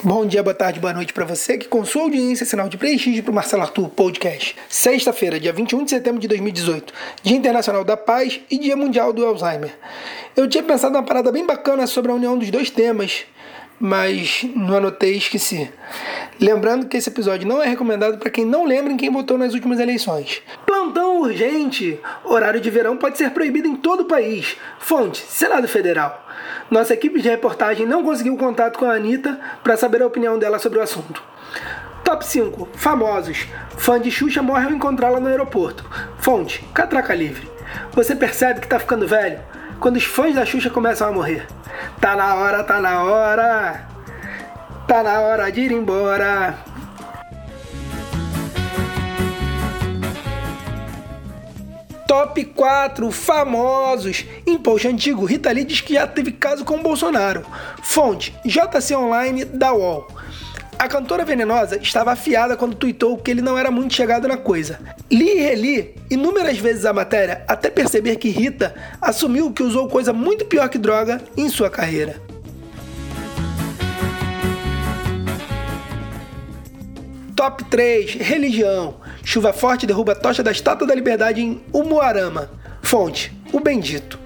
Bom dia, boa tarde, boa noite para você que com sua audiência é sinal de prestígio para o Marcelo Arthur Podcast. Sexta-feira, dia 21 de setembro de 2018, Dia Internacional da Paz e Dia Mundial do Alzheimer. Eu tinha pensado uma parada bem bacana sobre a união dos dois temas, mas não anotei e esqueci. Lembrando que esse episódio não é recomendado para quem não lembra em quem votou nas últimas eleições. Plantão urgente! Horário de verão pode ser proibido em todo o país. Fonte: Senado Federal. Nossa equipe de reportagem não conseguiu contato com a Anitta para saber a opinião dela sobre o assunto. Top 5. Famosos. Fã de Xuxa morre ao encontrá-la no aeroporto. Fonte. Catraca Livre. Você percebe que tá ficando velho? Quando os fãs da Xuxa começam a morrer. Tá na hora, tá na hora. Tá na hora de ir embora. Top 4 famosos. Em post antigo, Rita Lee diz que já teve caso com Bolsonaro. Fonte: JC Online da UOL. A cantora venenosa estava afiada quando tuitou que ele não era muito chegado na coisa. Li e reli inúmeras vezes a matéria até perceber que Rita assumiu que usou coisa muito pior que droga em sua carreira. Top 3 Religião. Chuva forte derruba a tocha da Estátua da Liberdade em Umuarama. Fonte: O Bendito.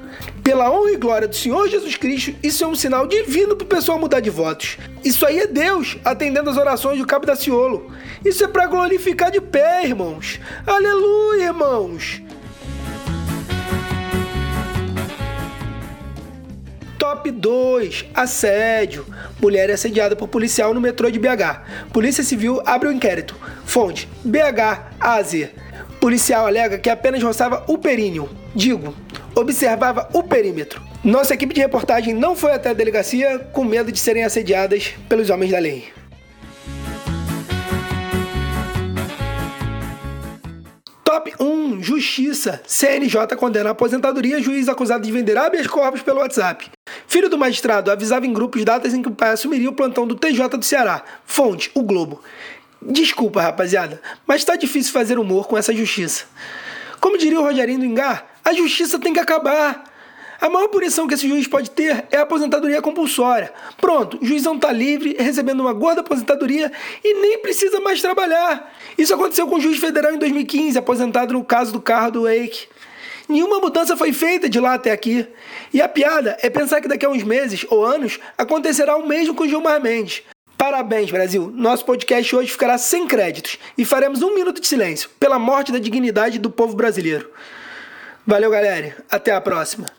Pela honra e glória do Senhor Jesus Cristo, isso é um sinal divino para o pessoal mudar de votos. Isso aí é Deus atendendo as orações do Cabo da Ciolo. Isso é para glorificar de pé, irmãos. Aleluia, irmãos. Top 2: Assédio. Mulher é assediada por policial no metrô de BH. Polícia Civil abre o um inquérito. Fonte: BH AZ. Policial alega que apenas roçava o períneo. Digo, observava o perímetro. Nossa equipe de reportagem não foi até a delegacia com medo de serem assediadas pelos homens da lei. Top 1 Justiça. CNJ condena a aposentadoria juiz acusado de vender habeas corpus pelo WhatsApp. Filho do magistrado avisava em grupos datas em que o pai assumiria o plantão do TJ do Ceará. Fonte: O Globo. Desculpa, rapaziada, mas tá difícil fazer humor com essa justiça. Como diria o Rogerinho do Engar, a justiça tem que acabar. A maior punição que esse juiz pode ter é a aposentadoria compulsória. Pronto, o juizão tá livre, recebendo uma gorda aposentadoria e nem precisa mais trabalhar. Isso aconteceu com o juiz federal em 2015, aposentado no caso do carro do Wake. Nenhuma mudança foi feita de lá até aqui. E a piada é pensar que daqui a uns meses ou anos acontecerá o mesmo com Gilmar Mendes. Parabéns, Brasil! Nosso podcast hoje ficará sem créditos e faremos um minuto de silêncio pela morte da dignidade do povo brasileiro. Valeu, galera. Até a próxima.